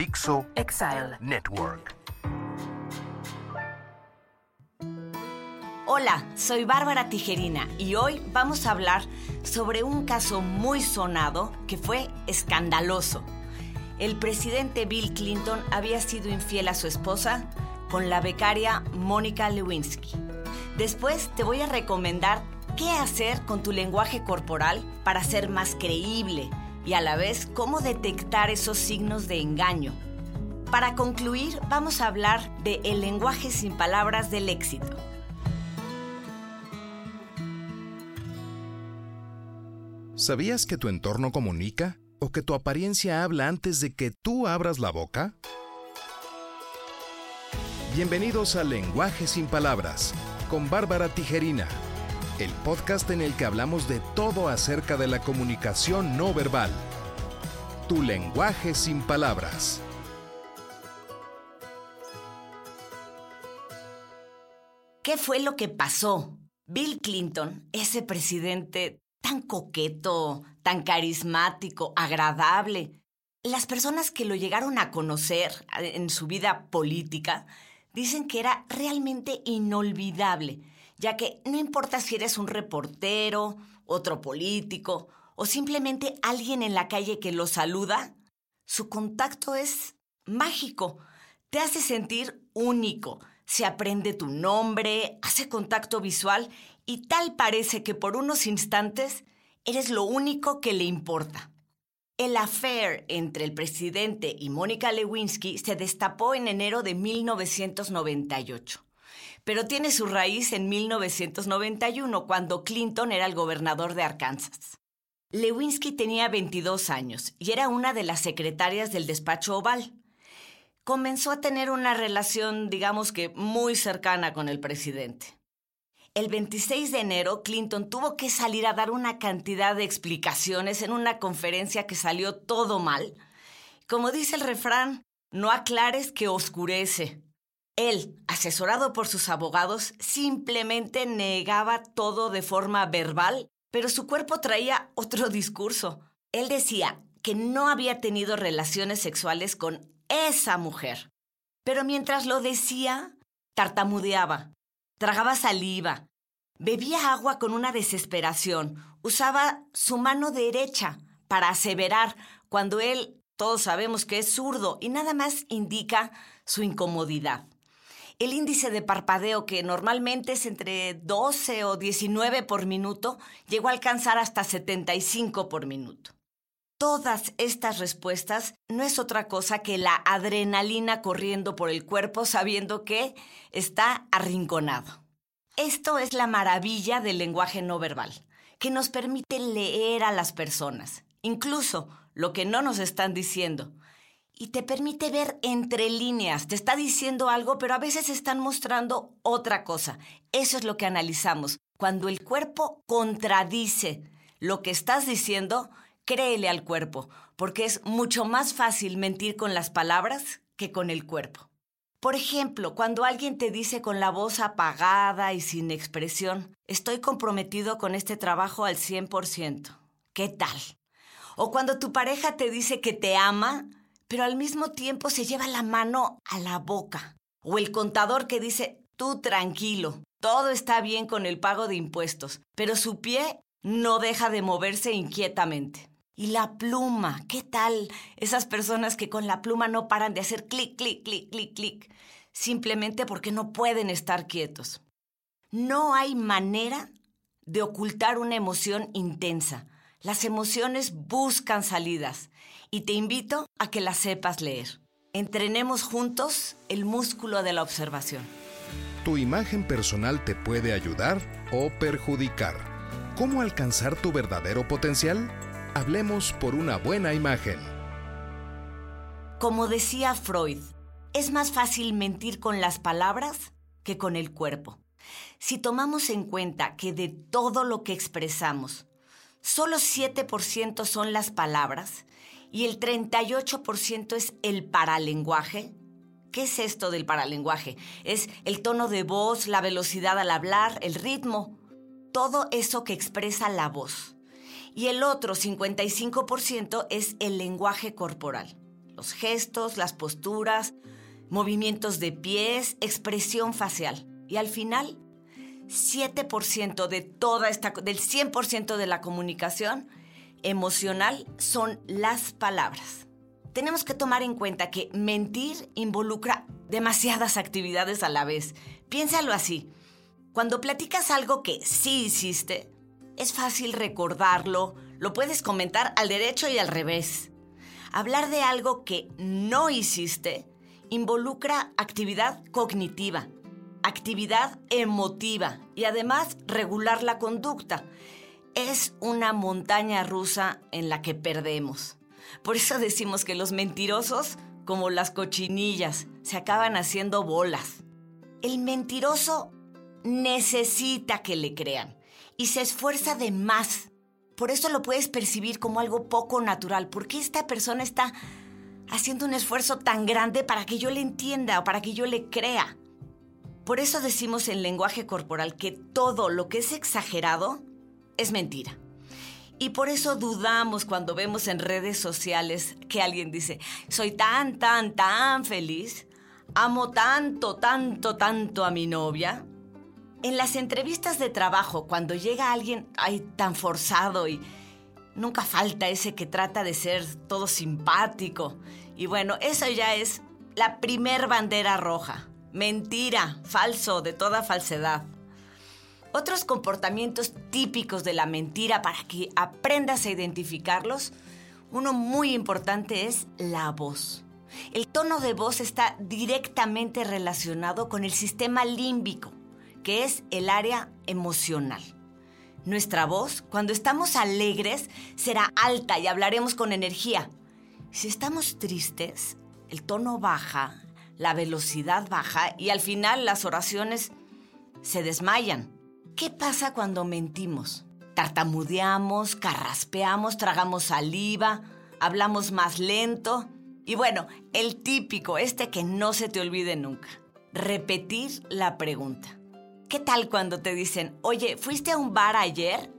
Dixo Exile Network. Hola, soy Bárbara Tijerina y hoy vamos a hablar sobre un caso muy sonado que fue escandaloso. El presidente Bill Clinton había sido infiel a su esposa con la becaria Mónica Lewinsky. Después te voy a recomendar qué hacer con tu lenguaje corporal para ser más creíble y a la vez cómo detectar esos signos de engaño. Para concluir, vamos a hablar de el lenguaje sin palabras del éxito. ¿Sabías que tu entorno comunica o que tu apariencia habla antes de que tú abras la boca? Bienvenidos a Lenguaje sin Palabras con Bárbara Tijerina, el podcast en el que hablamos de todo acerca de la comunicación no verbal. Tu lenguaje sin palabras. ¿Qué fue lo que pasó? Bill Clinton, ese presidente tan coqueto, tan carismático, agradable. Las personas que lo llegaron a conocer en su vida política dicen que era realmente inolvidable, ya que no importa si eres un reportero, otro político o simplemente alguien en la calle que lo saluda, su contacto es mágico, te hace sentir único, se aprende tu nombre, hace contacto visual y tal parece que por unos instantes eres lo único que le importa. El affair entre el presidente y Mónica Lewinsky se destapó en enero de 1998, pero tiene su raíz en 1991, cuando Clinton era el gobernador de Arkansas. Lewinsky tenía 22 años y era una de las secretarias del despacho oval. Comenzó a tener una relación, digamos que, muy cercana con el presidente. El 26 de enero, Clinton tuvo que salir a dar una cantidad de explicaciones en una conferencia que salió todo mal. Como dice el refrán, no aclares que oscurece. Él, asesorado por sus abogados, simplemente negaba todo de forma verbal, pero su cuerpo traía otro discurso. Él decía que no había tenido relaciones sexuales con esa mujer. Pero mientras lo decía, tartamudeaba, tragaba saliva, bebía agua con una desesperación, usaba su mano derecha para aseverar cuando él, todos sabemos que es zurdo y nada más indica su incomodidad. El índice de parpadeo, que normalmente es entre 12 o 19 por minuto, llegó a alcanzar hasta 75 por minuto. Todas estas respuestas no es otra cosa que la adrenalina corriendo por el cuerpo sabiendo que está arrinconado. Esto es la maravilla del lenguaje no verbal, que nos permite leer a las personas, incluso lo que no nos están diciendo. Y te permite ver entre líneas, te está diciendo algo, pero a veces están mostrando otra cosa. Eso es lo que analizamos. Cuando el cuerpo contradice lo que estás diciendo, créele al cuerpo, porque es mucho más fácil mentir con las palabras que con el cuerpo. Por ejemplo, cuando alguien te dice con la voz apagada y sin expresión, estoy comprometido con este trabajo al 100%. ¿Qué tal? O cuando tu pareja te dice que te ama, pero al mismo tiempo se lleva la mano a la boca. O el contador que dice, tú tranquilo, todo está bien con el pago de impuestos, pero su pie no deja de moverse inquietamente. Y la pluma, ¿qué tal? Esas personas que con la pluma no paran de hacer clic, clic, clic, clic, clic, simplemente porque no pueden estar quietos. No hay manera de ocultar una emoción intensa. Las emociones buscan salidas y te invito a que las sepas leer. Entrenemos juntos el músculo de la observación. Tu imagen personal te puede ayudar o perjudicar. ¿Cómo alcanzar tu verdadero potencial? Hablemos por una buena imagen. Como decía Freud, es más fácil mentir con las palabras que con el cuerpo. Si tomamos en cuenta que de todo lo que expresamos, solo 7% son las palabras y el 38% es el paralenguaje, ¿qué es esto del paralenguaje? Es el tono de voz, la velocidad al hablar, el ritmo, todo eso que expresa la voz y el otro 55% es el lenguaje corporal. los gestos, las posturas, movimientos de pies, expresión facial. Y al final, 7% de toda esta, del 100% de la comunicación emocional son las palabras. Tenemos que tomar en cuenta que mentir involucra demasiadas actividades a la vez. Piénsalo así. Cuando platicas algo que sí hiciste, es fácil recordarlo, lo puedes comentar al derecho y al revés. Hablar de algo que no hiciste involucra actividad cognitiva, actividad emotiva y además regular la conducta. Es una montaña rusa en la que perdemos. Por eso decimos que los mentirosos, como las cochinillas, se acaban haciendo bolas. El mentiroso necesita que le crean y se esfuerza de más. Por eso lo puedes percibir como algo poco natural, porque esta persona está haciendo un esfuerzo tan grande para que yo le entienda o para que yo le crea. Por eso decimos en lenguaje corporal que todo lo que es exagerado es mentira. Y por eso dudamos cuando vemos en redes sociales que alguien dice, soy tan, tan, tan feliz, amo tanto, tanto, tanto a mi novia. En las entrevistas de trabajo, cuando llega alguien ay, tan forzado y nunca falta ese que trata de ser todo simpático. Y bueno, eso ya es la primer bandera roja. Mentira, falso, de toda falsedad. Otros comportamientos típicos de la mentira para que aprendas a identificarlos, uno muy importante es la voz. El tono de voz está directamente relacionado con el sistema límbico, que es el área emocional. Nuestra voz, cuando estamos alegres, será alta y hablaremos con energía. Si estamos tristes, el tono baja, la velocidad baja y al final las oraciones se desmayan. ¿Qué pasa cuando mentimos? Tartamudeamos, carraspeamos, tragamos saliva, hablamos más lento. Y bueno, el típico, este que no se te olvide nunca. Repetir la pregunta. ¿Qué tal cuando te dicen, oye, ¿fuiste a un bar ayer?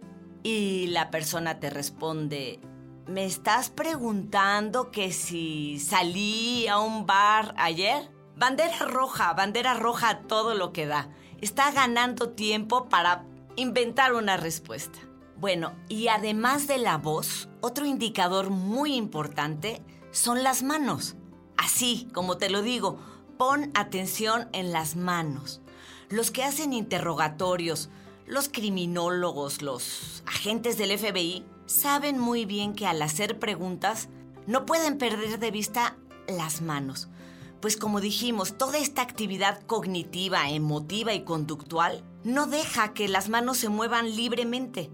Y la persona te responde, ¿Me estás preguntando que si salí a un bar ayer? Bandera roja, bandera roja todo lo que da. Está ganando tiempo para inventar una respuesta. Bueno, y además de la voz, otro indicador muy importante son las manos. Así, como te lo digo, pon atención en las manos. Los que hacen interrogatorios, los criminólogos, los agentes del FBI, saben muy bien que al hacer preguntas no pueden perder de vista las manos. Pues como dijimos, toda esta actividad cognitiva, emotiva y conductual no deja que las manos se muevan libremente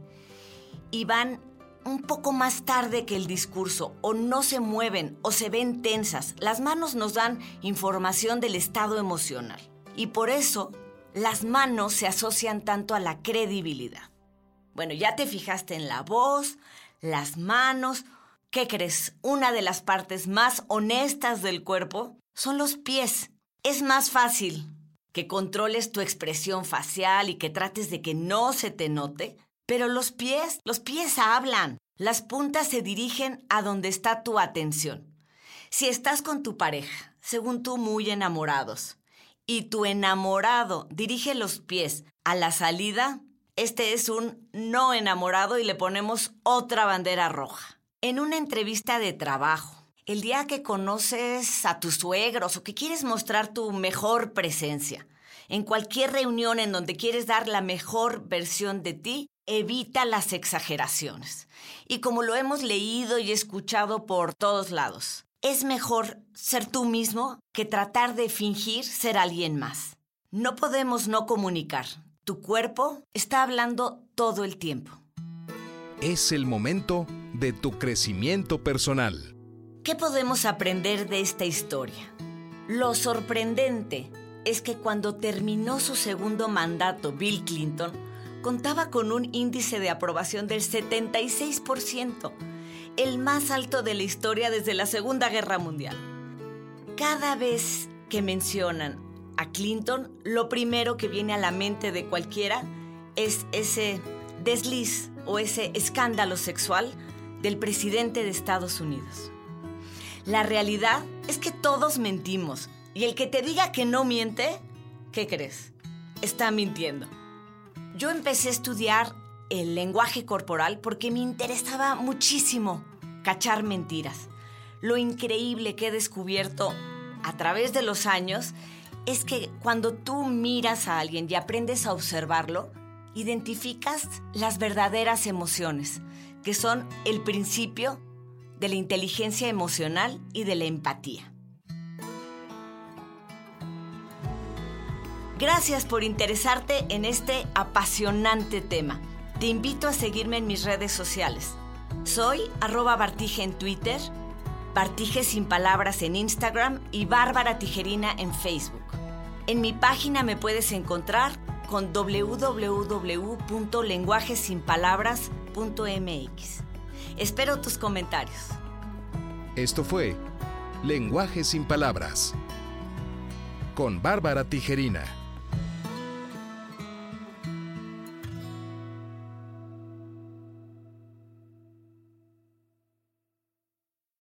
y van un poco más tarde que el discurso o no se mueven o se ven tensas. Las manos nos dan información del estado emocional y por eso las manos se asocian tanto a la credibilidad. Bueno, ya te fijaste en la voz, las manos. ¿Qué crees? Una de las partes más honestas del cuerpo son los pies. Es más fácil que controles tu expresión facial y que trates de que no se te note, pero los pies, los pies hablan. Las puntas se dirigen a donde está tu atención. Si estás con tu pareja, según tú muy enamorados, y tu enamorado dirige los pies a la salida, este es un no enamorado y le ponemos otra bandera roja. En una entrevista de trabajo, el día que conoces a tus suegros o que quieres mostrar tu mejor presencia, en cualquier reunión en donde quieres dar la mejor versión de ti, evita las exageraciones. Y como lo hemos leído y escuchado por todos lados, es mejor ser tú mismo que tratar de fingir ser alguien más. No podemos no comunicar, tu cuerpo está hablando todo el tiempo. Es el momento de tu crecimiento personal. ¿Qué podemos aprender de esta historia? Lo sorprendente es que cuando terminó su segundo mandato Bill Clinton, contaba con un índice de aprobación del 76%, el más alto de la historia desde la Segunda Guerra Mundial. Cada vez que mencionan a Clinton, lo primero que viene a la mente de cualquiera es ese desliz o ese escándalo sexual del presidente de Estados Unidos. La realidad es que todos mentimos. Y el que te diga que no miente, ¿qué crees? Está mintiendo. Yo empecé a estudiar el lenguaje corporal porque me interesaba muchísimo cachar mentiras. Lo increíble que he descubierto a través de los años es que cuando tú miras a alguien y aprendes a observarlo, identificas las verdaderas emociones, que son el principio de la inteligencia emocional y de la empatía. Gracias por interesarte en este apasionante tema. Te invito a seguirme en mis redes sociales. Soy arroba Bartige en Twitter, Bartige sin palabras en Instagram y Bárbara Tijerina en Facebook. En mi página me puedes encontrar con www.lenguajesinpalabras.mx. Espero tus comentarios. Esto fue Lenguaje sin Palabras con Bárbara Tijerina.